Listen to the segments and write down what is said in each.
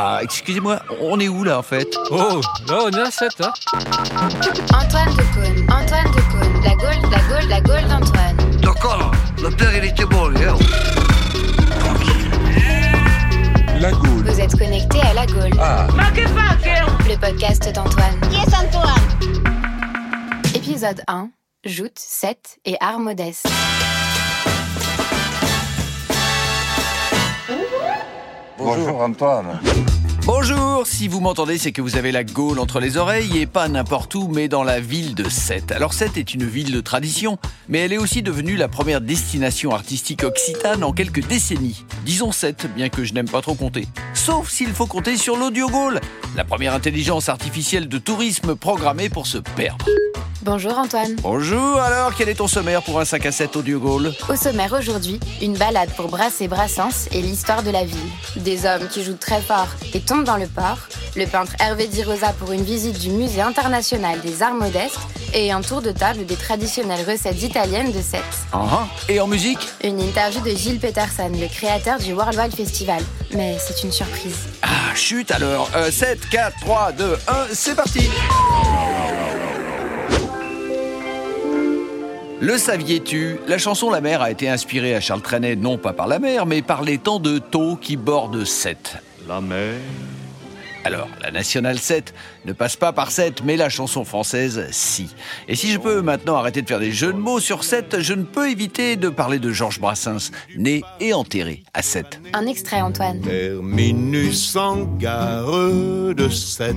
Ah, excusez-moi, on est où là en fait? Oh, là on est à 7, hein Antoine de Caunes, Antoine de Caunes, la Gaule, la Gaule, la Gaule d'Antoine. D'accord, le père il était bon, lui, hein. La Gaule. Vous êtes connectés à la Gaule. Le podcast d'Antoine. Qui est Antoine Épisode 1, Joute, 7 et art modeste. Bonjour Antoine. Bonjour, si vous m'entendez, c'est que vous avez la Gaule entre les oreilles et pas n'importe où, mais dans la ville de Sète. Alors Sète est une ville de tradition, mais elle est aussi devenue la première destination artistique occitane en quelques décennies. Disons Sète, bien que je n'aime pas trop compter. Sauf s'il faut compter sur l'audio Gaule, la première intelligence artificielle de tourisme programmée pour se perdre. Bonjour Antoine. Bonjour, alors quel est ton sommaire pour un 5 à 7 audio Gaule? Au sommaire aujourd'hui, une balade pour Brass et Brassens et l'histoire de la ville. Des hommes qui jouent très fort et tombent dans le port, le peintre Hervé Di Rosa pour une visite du Musée international des arts modestes et un tour de table des traditionnelles recettes italiennes de Sète. Ah ah. Et en musique Une interview de Gilles Peterson, le créateur du Worldwide Festival. Mais c'est une surprise. Ah, chut alors Euh, 7, 4, 3, 2, 1, c'est parti Le saviez-tu? La chanson La mer a été inspirée à Charles Trenet non pas par la mer, mais par les temps de taux qui bordent Sète la mer. Alors, la Nationale 7 ne passe pas par 7, mais la chanson française, si. Et si je peux maintenant arrêter de faire des jeux de mots sur 7, je ne peux éviter de parler de Georges Brassens, né et enterré à 7. Un extrait, Antoine. Terminus en de 7.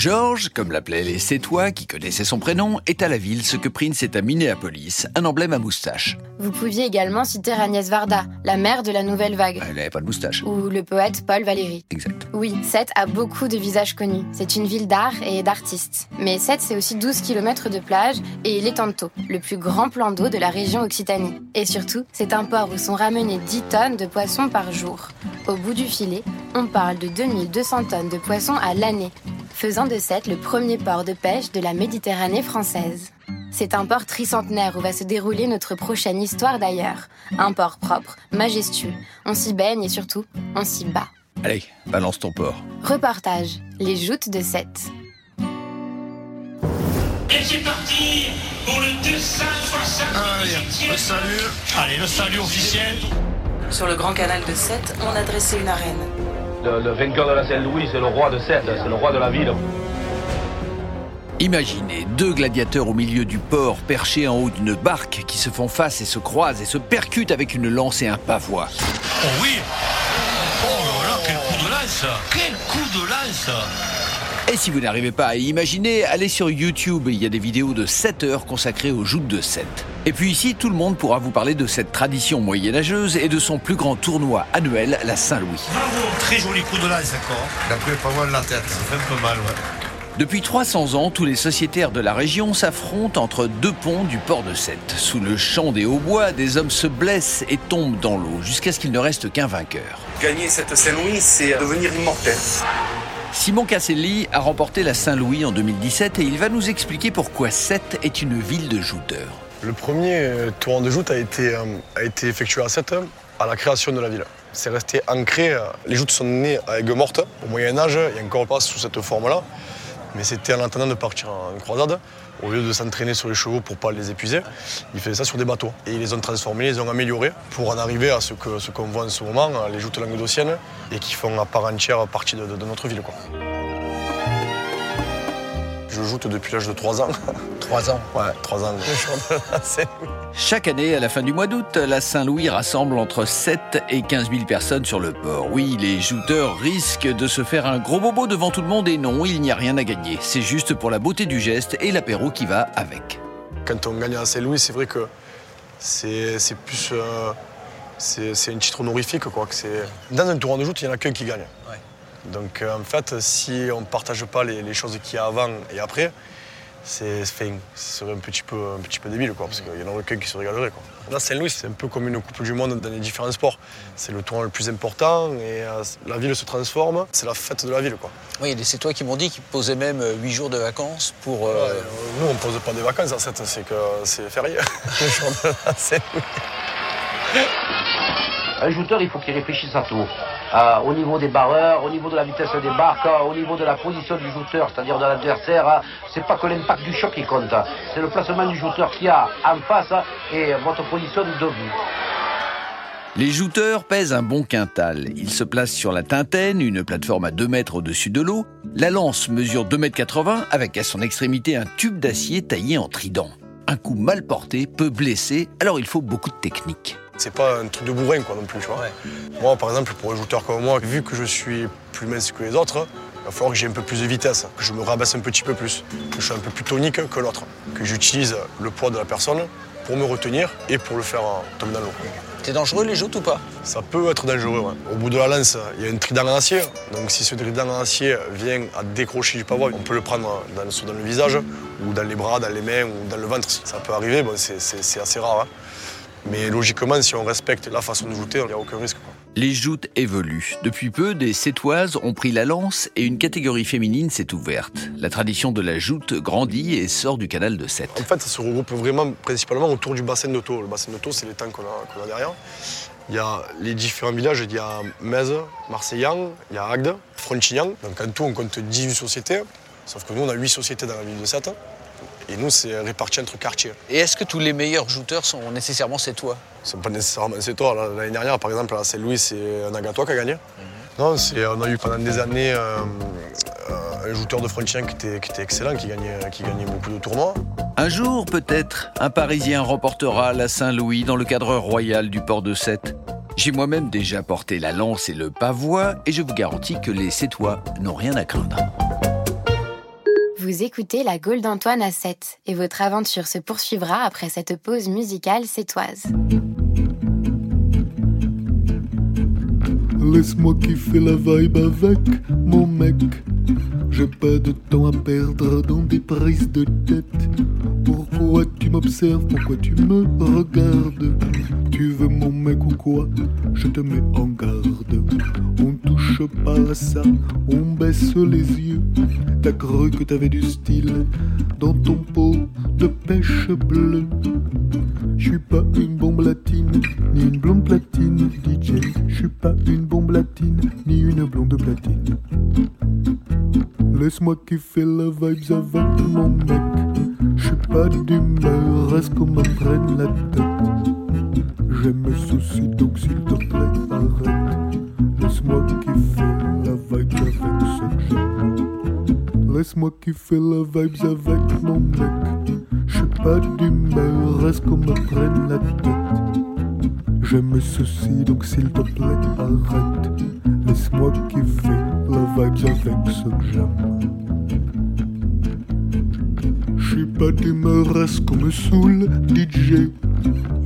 George, comme l'appelaient les Sétois qui connaissaient son prénom, est à la ville ce que Prince est à Minneapolis, un emblème à moustache. Vous pouviez également citer Agnès Varda, la mère de la nouvelle vague. Elle n'avait pas de moustache. Ou le poète Paul Valéry. Exact. Oui, Sète a beaucoup de visages connus. C'est une ville d'art et d'artistes. Mais Sète, c'est aussi 12 km de plage et l'Étanto, le plus grand plan d'eau de la région Occitanie. Et surtout, c'est un port où sont ramenées 10 tonnes de poissons par jour. Au bout du filet, on parle de 2200 tonnes de poissons à l'année faisant de Sète le premier port de pêche de la Méditerranée française. C'est un port tricentenaire où va se dérouler notre prochaine histoire d'ailleurs. Un port propre, majestueux. On s'y baigne et surtout, on s'y bat. Allez, balance ton porc. Reportage Les joutes de Sète. Et c'est parti pour le 260 Le salut. Allez, le salut officiel. Sur le grand canal de Sète, on a dressé une arène. Le, le vainqueur de la Saint-Louis, c'est le roi de Sète, c'est le roi de la ville. Imaginez deux gladiateurs au milieu du port, perchés en haut d'une barque, qui se font face et se croisent et se percutent avec une lance et un pavois. Oh oui. Oh là là, quel coup de lance. Quel coup de lance. Et si vous n'arrivez pas à y imaginer, allez sur YouTube, il y a des vidéos de 7 heures consacrées aux joutes de Sète. Et puis ici, tout le monde pourra vous parler de cette tradition moyenâgeuse et de son plus grand tournoi annuel, la Saint-Louis. Très joli coup de lance encore. Il a pris pas mal la tête. Ça fait un peu mal, ouais. Depuis 300 ans, tous les sociétaires de la région s'affrontent entre deux ponts du port de Sète. Sous le champ des hauts-bois, des hommes se blessent et tombent dans l'eau, jusqu'à ce qu'il ne reste qu'un vainqueur. Gagner cette Saint-Louis, c'est devenir immortel. Simon Casselli a remporté la Saint-Louis en 2017 et il va nous expliquer pourquoi Sète est une ville de jouteurs. Le premier euh, tournoi de joute a été, euh, a été effectué à Sète à la création de la ville. C'est resté ancré. euh, Les joutes sont nées à Aigues-Mortes au Moyen-Âge, a encore pas sous cette forme-là. Mais c'était en attendant de partir en croisade. Au lieu de s'entraîner sur les chevaux pour pas les épuiser, ils faisaient ça sur des bateaux. Et ils les ont transformés, ils les ont améliorés pour en arriver à ce que- ce qu'on voit en ce moment, les joutes languedociennes, et qui font à part entière partie de, notre ville. Je joute depuis l'âge de 3 ans. 3 ans Ouais, 3 ans. Chaque année, à la fin du mois d'août, la Saint-Louis rassemble entre 7 et 15 000 personnes sur le port. Oui, les jouteurs risquent de se faire un gros bobo devant tout le monde et non, il n'y a rien à gagner. C'est juste pour la beauté du geste et l'apéro qui va avec. Quand on gagne à Saint-Louis, c'est vrai que c'est c'est plus. euh, c'est c'est un titre honorifique. Quoi, que c'est- Dans un tournoi de joute, il n'y en a qu'un qui gagne. Donc euh, en fait, si on ne partage pas les, les choses qu'il y a avant et après, c'est. Ce serait un petit peu, un petit peu débile, quoi, parce qu'il n'y en aurait qu'un qui se régalerait. Quoi. Là, Saint-Louis, c'est un peu comme une Coupe du Monde dans les différents sports. C'est le tournoi le plus important et euh, la ville se transforme. C'est la fête de la ville. Quoi. Oui, c'est toi qui m'ont dit qu'ils posaient même 8 jours de vacances pour. euh, Ouais, nous, on ne pose pas des vacances à 7, c'est que c'est férié. Le jour de la Saint-Louis. Un jouteur, il faut qu'il réfléchisse à tout. Euh, au niveau des barreurs, au niveau de la vitesse des barques, euh, au niveau de la position du jouteur, c'est-à-dire de l'adversaire. hein. C'est pas que l'impact du choc qui compte, hein. c'est le placement du joueur qui a en face hein, et votre position debout. Les jouteurs pèsent un bon quintal. Ils se placent sur la tintaine, une plateforme à 2 mètres au-dessus de l'eau. La lance mesure 2,80 mètres avec à son extrémité un tube d'acier taillé en trident. Un coup mal porté peut blesser, alors il faut beaucoup de technique. C'est pas un truc de bourrin quoi non plus, tu vois. Moi par exemple pour un joueur comme moi, vu que je suis plus mince que les autres, il va falloir que j'ai un peu plus de vitesse, que je me rabaisse un petit peu plus, que je sois un peu plus tonique que l'autre, que j'utilise le poids de la personne pour me retenir et pour le faire tomber dans l'eau. C'est dangereux les joutes ou pas? Ça peut être dangereux. ouais. Au bout de la lance, il y a un trident en acier. Donc si ce trident en acier vient à décrocher du pavois, on peut le prendre dans, le visage, ou dans les bras, dans les mains, ou dans le ventre. Ça peut arriver, bon, c'est assez rare. hein. Mais logiquement, si on respecte la façon de jouter, il n'y a aucun risque. quoi. Les joutes évoluent. Depuis peu, des sétoises ont pris la lance et une catégorie féminine s'est ouverte. La tradition de la joute grandit et sort du canal de Sète. En fait, ça se regroupe vraiment principalement autour du bassin d'Auto. Le bassin d'Auto, c'est les temps qu'on a, derrière. Il y a les différents villages, il y a Metz, Marseillan, il y a Agde, Frontignan. Donc en tout, on compte 18 sociétés. Sauf que nous, on a 8 sociétés dans la ville de Sète. Et nous, c'est réparti entre quartiers. Et est-ce que tous les meilleurs jouteurs sont nécessairement c'est toi Ce n'est pas nécessairement c'est toi. L'année dernière, par exemple, à Saint-Louis, c'est un Agatois qui a gagné. Non, c'est- on a eu pendant des années euh, euh, un joueur de Frontignan qui était, qui était excellent, qui gagnait, qui gagnait beaucoup de tournois. Un jour, peut-être, un Parisien remportera la Saint-Louis dans le cadre royal du port de Sète. J'ai moi-même déjà porté la lance et le pavois et je vous garantis que les Sétois n'ont rien à craindre. Vous écoutez la Gaule d'Antoine à 7 et votre aventure se poursuivra après cette pause musicale sétoise. Laisse-moi kiffer la vibe avec mon mec. J'ai pas de temps à perdre dans des prises de tête. Pourquoi tu m'observes? Pourquoi tu me regardes? Tu veux mon mec ou quoi? Je te mets en garde. Touche pas à ça, on baisse les yeux. T'as cru que t'avais du style dans ton pot de pêche bleue. Je suis pas une bombe latine, ni une blonde platine, DJ. Je suis pas une bombe latine, ni une blonde platine. Laisse-moi kiffer la vibes avec mon mec. Je suis pas d'humeur, reste qu'on me prenne la tête. Je me soucie donc s'il te plaît, arrête. Laisse-moi kiffer la vibe avec ce que j'aime. Laisse-moi kiffer la vibes avec mon mec. Je suis pas d'humeur, reste qu'on me prenne la tête. Je me soucie donc s'il te plaît, arrête. Laisse-moi kiffer la vibes avec ce que j'aime. Je suis pas d'humeur, reste qu'on me saoule, DJ.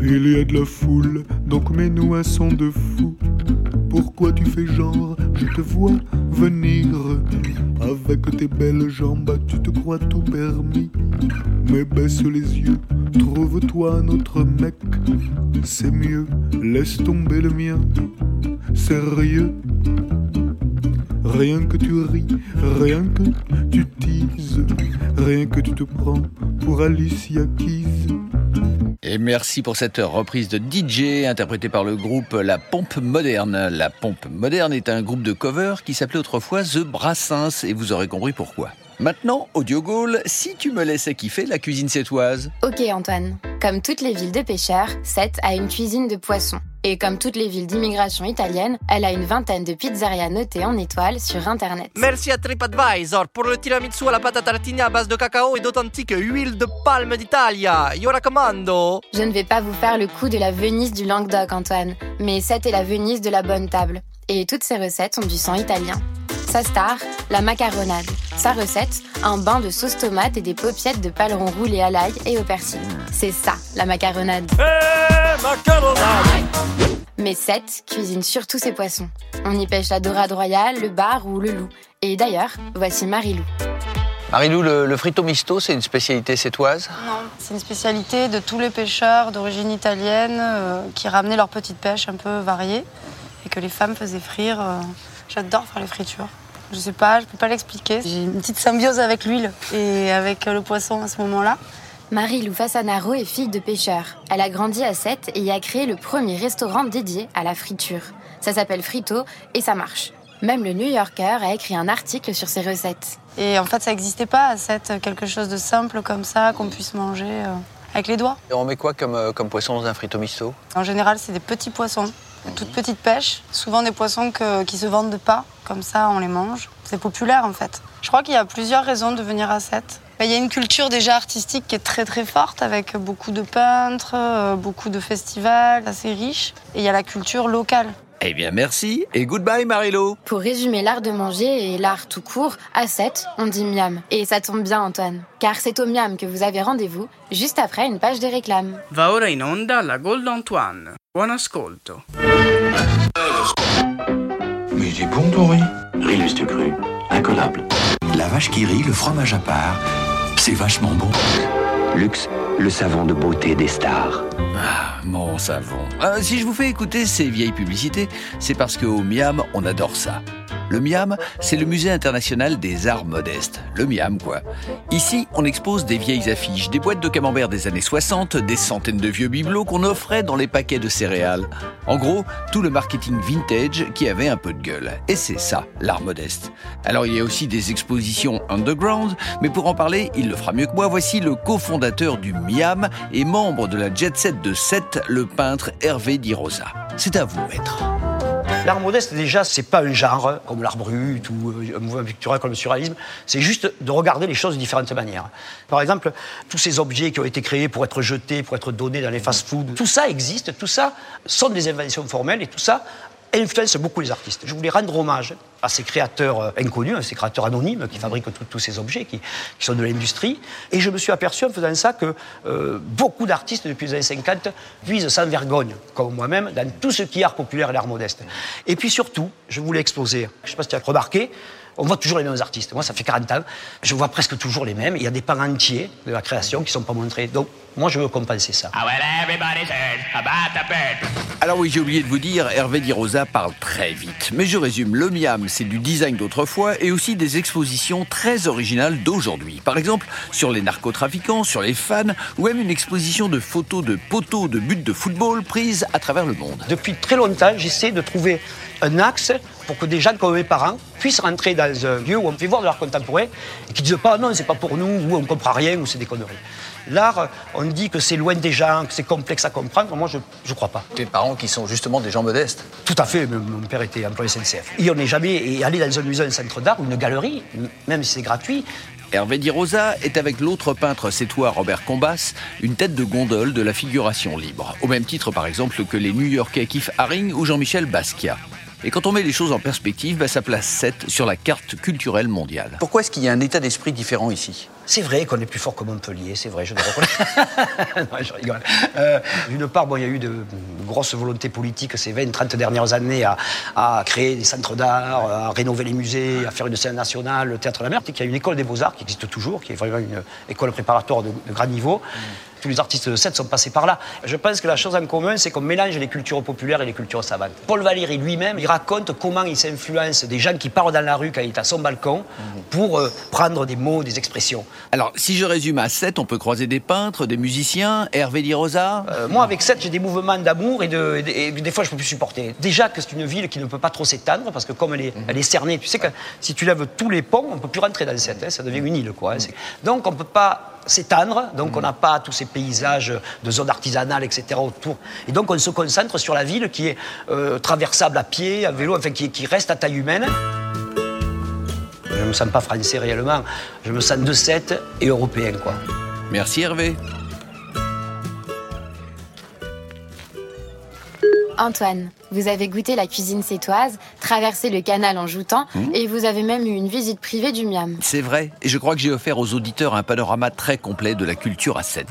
Il y a de la foule, donc mets-nous un son de fou. Pourquoi tu fais genre, je te vois venir. Avec tes belles jambes, tu te crois tout permis. Mais baisse les yeux, trouve-toi un autre mec. C'est mieux, laisse tomber le mien. Sérieux? Rien que tu ris, rien que tu teases Rien que tu te prends pour Alicia Keys Et merci pour cette reprise de DJ interprétée par le groupe La Pompe Moderne. La Pompe Moderne est un groupe de cover qui s'appelait autrefois The Brassens et vous aurez compris pourquoi. Maintenant, Audio Gaulle, si tu me laissais kiffer la cuisine sétoise. Ok Antoine, comme toutes les villes de pêcheurs, Sète a une cuisine de poissons. Et comme toutes les villes d'immigration italienne, elle a une vingtaine de pizzerias notées en étoiles sur Internet. Merci à TripAdvisor pour le tiramisu à la pâte à tartiner à base de cacao et d'authentique huile de palme d'Italia. Io raccomando Je ne vais pas vous faire le coup de la Venise du Languedoc, Antoine, mais Sète est la Venise de la bonne table. Et toutes ses recettes ont du sang italien. Sa star, la macaronade. Sa recette, un bain de sauce tomate et des paupiettes de paleron roulé à l'ail et au persil. C'est ça, la macaronade. Mais Sète cuisine surtout ses poissons. On y pêche la dorade royale, le bar ou le loup. Et d'ailleurs, voici Marilou. Marilou, le, le frito misto, c'est une spécialité sétoise? Non, c'est une spécialité de tous les pêcheurs d'origine italienne euh, qui ramenaient leur petite pêche un peu variée et que les femmes faisaient frire. euh. J'adore faire les fritures. Je sais pas, je peux pas l'expliquer. J'ai une petite symbiose avec l'huile et avec le poisson à ce moment-là. Marie-Lou Fassanaro est fille de pêcheur. Elle a grandi à Sète et y a créé le premier restaurant dédié à la friture. Ça s'appelle frito et ça marche. Même le New Yorker a écrit un article sur ces recettes. Et en fait, ça n'existait pas à 7, quelque chose de simple comme ça, qu'on puisse manger euh, avec les doigts. Et on met quoi comme, euh, comme poisson dans un frito misto En général, c'est des petits poissons, toutes petites pêches, souvent des poissons qui se vendent pas, comme ça on les mange. C'est populaire en fait. Je crois qu'il y a plusieurs raisons de venir à 7. Il y a une culture déjà artistique qui est très très forte avec beaucoup de peintres, euh, beaucoup de festivals assez riches. Et il y a la culture locale. Eh bien, merci et goodbye, Marilo. Pour résumer l'art de manger et l'art tout court, à 7, on dit miam. Et ça tombe bien, Antoine, car c'est au miam que vous avez rendez-vous, juste après une page de réclame. Va ora in onda la Gold Antoine. Buon ascolto. Mais il est bon ton riz. Riz Luste Cru, incollable. La vache qui rit, le fromage à part, c'est vachement bon. Luxe, le savon de beauté des stars. Ah, mon savon. Euh, si je vous fais écouter ces vieilles publicités, c'est parce qu'au Miam, on adore ça. Le Miam, c'est le musée international des arts modestes. Le Miam, quoi. Ici, on expose des vieilles affiches, des boîtes de camembert des années 60, des centaines de vieux bibelots qu'on offrait dans les paquets de céréales. En gros, tout le marketing vintage qui avait un peu de gueule. Et c'est ça, l'art modeste. Alors, il y a aussi des expositions underground, mais pour en parler, il le fera mieux que moi. Voici le cofondateur du Miam et membre de la jet set de 7, le peintre Hervé Di Rosa. C'est à vous, maître. L'art modeste, déjà, c'est pas un genre comme l'art brut ou euh, un mouvement pictural comme le surréalisme. C'est juste de regarder les choses de différentes manières. Par exemple, tous ces objets qui ont été créés pour être jetés, pour être donnés dans les fast-foods, tout ça existe, tout ça sont des inventions formelles et tout ça influence beaucoup les artistes. Je voulais rendre hommage à ces créateurs euh, inconnus, à ces créateurs anonymes qui fabriquent tous ces objets, qui, qui sont de l'industrie. Et je me suis aperçu en faisant ça que euh, beaucoup d'artistes depuis les années 50 visent sans vergogne, comme moi-même, dans tout ce qui est art populaire et l'art modeste. Et puis surtout, je voulais exposer, je ne sais pas si tu as remarqué, on voit toujours les mêmes artistes. Moi, ça fait 40 ans, je vois presque toujours les mêmes. Il y a des pans entiers de la création qui ne sont pas montrés. Donc, moi, je veux compenser ça. Ah. Alors oui, j'ai oublié de vous dire, Hervé Di Rosa parle très vite. Mais je résume, le Miam, c'est du design d'autrefois et aussi des expositions très originales d'aujourd'hui. Par exemple, sur les narcotrafiquants, sur les fans, ou même une exposition de photos de poteaux de buts de football prises à travers le monde. Depuis très longtemps, j'essaie de trouver un axe pour que des gens comme mes parents puissent rentrer dans un lieu où on fait voir de l'art contemporain et qui ne disent pas non, c'est pas pour nous, ou on comprend rien, ou c'est des conneries. L'art, on dit que c'est loin des gens, que c'est complexe à comprendre. Moi, je ne crois pas. Tes parents qui sont justement des gens modestes. Tout à fait. Mon mon père était employé SNCF. Et on n'est jamais allé dans un musée, un centre d'art ou une galerie, même si c'est gratuit. Hervé Di Rosa est avec l'autre peintre sétois Robert Combas une tête de gondole de la figuration libre, au même titre par exemple que les New-Yorkais Keith Haring ou Jean-Michel Basquiat. Et quand on met les choses en perspective, bah, ça place 7 sur la carte culturelle mondiale. Pourquoi est-ce qu'il y a un état d'esprit différent ici? C'est vrai qu'on est plus fort que Montpellier, c'est vrai, je le reconnais. non, je rigole. Euh, D'une part, bon, il y a eu de, de grosses volontés politiques ces 20-30 dernières années à, à créer des centres d'art, à rénover les musées, à faire une scène nationale, le théâtre de la mer. Il y a une école des beaux-arts qui existe toujours, qui est vraiment une école préparatoire de, de grand niveau. Tous les artistes de 7 sont passés par là. Je pense que la chose en commun, c'est qu'on mélange les cultures populaires et les cultures savantes. Paul Valéry lui-même, il raconte comment il s'influence des gens qui parlent dans la rue quand il est à son balcon pour euh, prendre des mots, des expressions. Alors, si je résume à 7, on peut croiser des peintres, des musiciens, Hervé Di Rosa? Euh, moi, avec 7, j'ai des mouvements d'amour et, de, et des fois, je peux plus supporter. Déjà que c'est une ville qui ne peut pas trop s'étendre parce que comme elle est, elle est cernée, tu sais que si tu lèves tous les ponts, on ne peut plus rentrer dans 7, ça devient une île. Quoi, hein. C'est- Donc, on ne peut pas s'étendre, donc on n'a pas tous ces paysages de zones artisanales, etc. autour. Et donc, on se concentre sur la ville qui est euh, traversable à pied, à vélo, enfin, qui, qui reste à taille humaine. Je ne me sens pas français réellement, je me sens de 7 et européen, quoi. Merci Hervé. Antoine, vous avez goûté la cuisine sétoise, traversé le canal en joutant, et vous avez même eu une visite privée du Miam. C'est vrai, et je crois que j'ai offert aux auditeurs un panorama très complet de la culture à 7.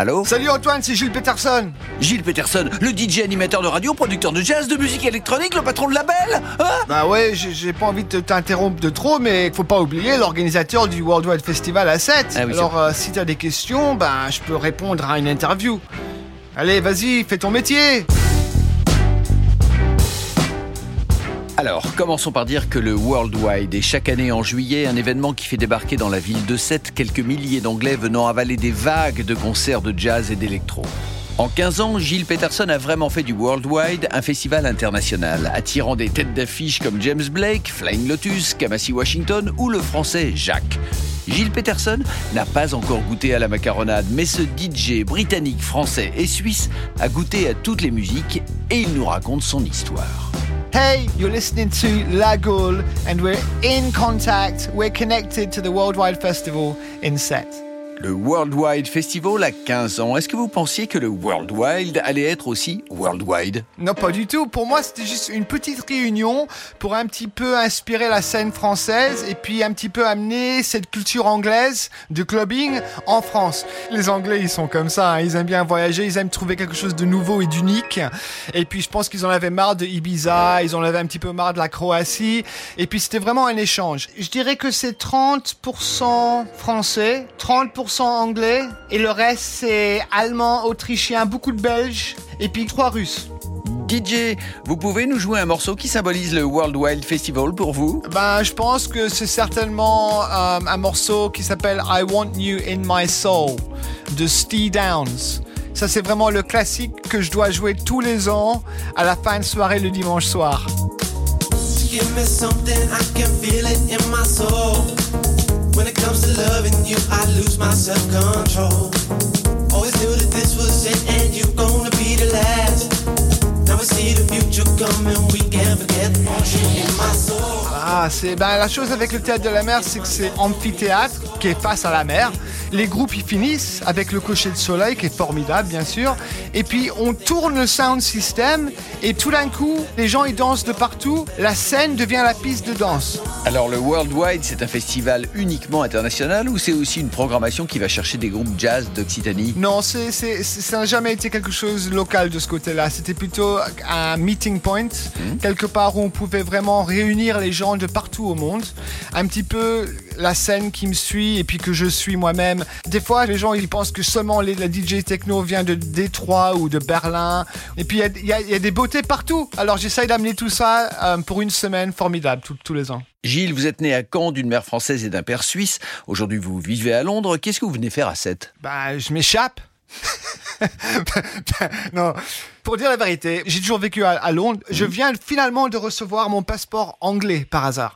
Allô Salut Antoine, c'est Jules Peterson. Gilles Peterson, le DJ animateur de radio, producteur de jazz, de musique électronique, le patron de label hein Bah ouais, j'ai pas envie de t'interrompre de trop, mais faut pas oublier l'organisateur du Worldwide Festival à 7. Ah oui, Alors euh, si t'as des questions, ben je peux répondre à une interview. Allez, vas-y, fais ton métier. Alors, commençons par dire que le Worldwide est chaque année en juillet un événement qui fait débarquer dans la ville de Sète quelques milliers d'Anglais venant avaler des vagues de concerts de jazz et d'électro. En 15 ans, Gilles Peterson a vraiment fait du Worldwide un festival international, attirant des têtes d'affiche comme James Blake, Flying Lotus, Kamasi Washington ou le français Jacques. Gilles Peterson n'a pas encore goûté à la macaronade, mais ce DJ britannique, français et suisse a goûté à toutes les musiques et il nous raconte son histoire. Hey, you're listening to La Gaule, and we're in contact. We're connected to the Worldwide Festival in Sète. Le Worldwide Festival a 15 ans. Est-ce que vous pensiez que le Worldwide allait être aussi worldwide? Non, pas du tout. Pour moi, c'était juste une petite réunion pour un petit peu inspirer la scène française et puis un petit peu amener cette culture anglaise de clubbing en France. Les Anglais, ils sont comme ça. hein. Ils aiment bien voyager, ils aiment trouver quelque chose de nouveau et d'unique. Et puis, je pense qu'ils en avaient marre de Ibiza, ils en avaient un petit peu marre de la Croatie. Et puis, c'était vraiment un échange. Je dirais que c'est 30% français, 30% anglais et le reste c'est allemand, autrichien, beaucoup de belges et puis trois russes. DJ, vous pouvez nous jouer un morceau qui symbolise le Worldwide Festival pour vous? Ben, je pense que c'est certainement euh, un morceau qui s'appelle I Want You in My Soul de Steve Downs. Ça, c'est vraiment le classique que je dois jouer tous les ans à la fin de soirée le dimanche soir. Give me something, I can feel it in my soul. When it comes to loving you, I lose my self control. Always knew that this was it, and you're gonna Ah, c'est ben, la chose avec le théâtre de la mer, c'est que c'est amphithéâtre qui est face à la mer. Les groupes y finissent avec le cocher de soleil qui est formidable, bien sûr. Et puis on tourne le sound system et tout d'un coup, les gens ils dansent de partout. La scène devient la piste de danse. Alors le Worldwide, c'est un festival uniquement international ou c'est aussi une programmation qui va chercher des groupes jazz d'Occitanie? Non, c'est, c'est- c'est- ça n'a jamais été quelque chose local de ce côté-là. C'était plutôt un meeting point, quelque part où on pouvait vraiment réunir les gens de partout au monde. Un petit peu la scène qui me suit et puis que je suis moi-même. Des fois, les gens ils pensent que seulement les, la DJ techno vient de Détroit ou de Berlin. Et puis il y a- y, y des beautés partout. Alors j'essaye d'amener tout ça euh, pour une semaine formidable tous- tous les ans. Gilles, vous êtes né à Caen d'une mère française et d'un père suisse. Aujourd'hui, vous vivez à Londres. Qu'est-ce que vous venez faire à Sète? Bah, je m'échappe. non, pour dire la vérité, j'ai toujours vécu à, à Londres. Je viens finalement de recevoir mon passeport anglais par hasard.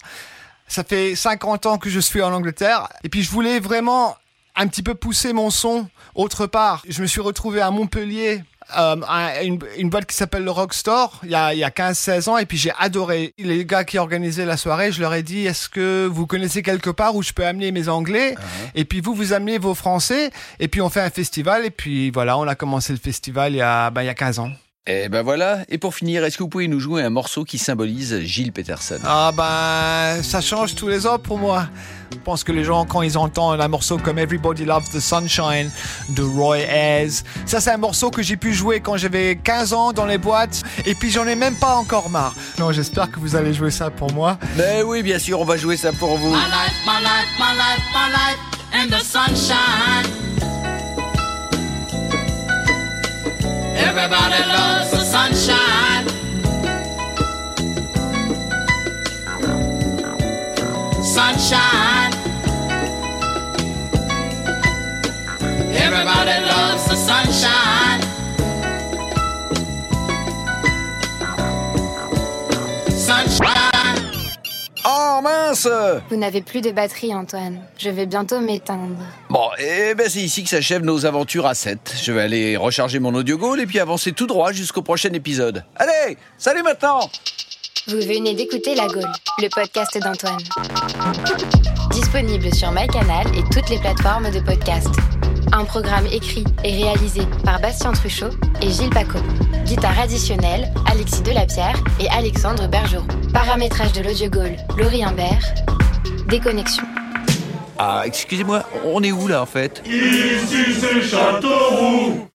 Ça fait 50 ans que je suis en Angleterre et puis je voulais vraiment un petit peu pousser mon son autre part. Je me suis retrouvé à Montpellier. euh, une, une boîte qui s'appelle le Rockstore il y a, il y a 15-16 ans et puis j'ai adoré les gars qui organisaient la soirée je leur ai dit est-ce que vous connaissez quelque part où je peux amener mes anglais? Et puis vous vous amenez vos français et puis on fait un festival et puis voilà on a commencé le festival il y a, ben, il y a 15 ans Eh ben voilà. Et pour finir, est-ce que vous pouvez nous jouer un morceau qui symbolise Gilles Peterson? Ah ben, ça change tous les ans pour moi. Je pense que les gens, quand ils entendent un morceau comme Everybody Loves the Sunshine de Roy Ayers, ça c'est un morceau que j'ai pu jouer quand j'avais 15 ans dans les boîtes et puis j'en ai même pas encore marre. Non, j'espère que vous allez jouer ça pour moi. Mais oui, bien sûr, on va jouer ça pour vous. My life, my life, my life, my life, and the sunshine. Everybody loves the sunshine. Sunshine. Everybody loves the sunshine. Sunshine. Mince Vous n'avez plus de batterie, Antoine. Je vais bientôt m'éteindre. Bon, eh ben c'est ici que s'achèvent nos aventures à 7. Je vais aller recharger mon audio goal et puis avancer tout droit jusqu'au prochain épisode. Allez, salut maintenant Vous venez d'écouter La Gaule, le podcast d'Antoine. Disponible sur MyCanal et toutes les plateformes de podcast. Un programme écrit et réalisé par Bastien Truchot et Gilles Paco. Guitare additionnelle, Alexis Delapierre et Alexandre Bergeron. Paramétrage de l'audio Gaulle, Laurie Imbert. Déconnexion. Ah, excusez-moi, on est où là en fait? Ici c'est Châteauroux.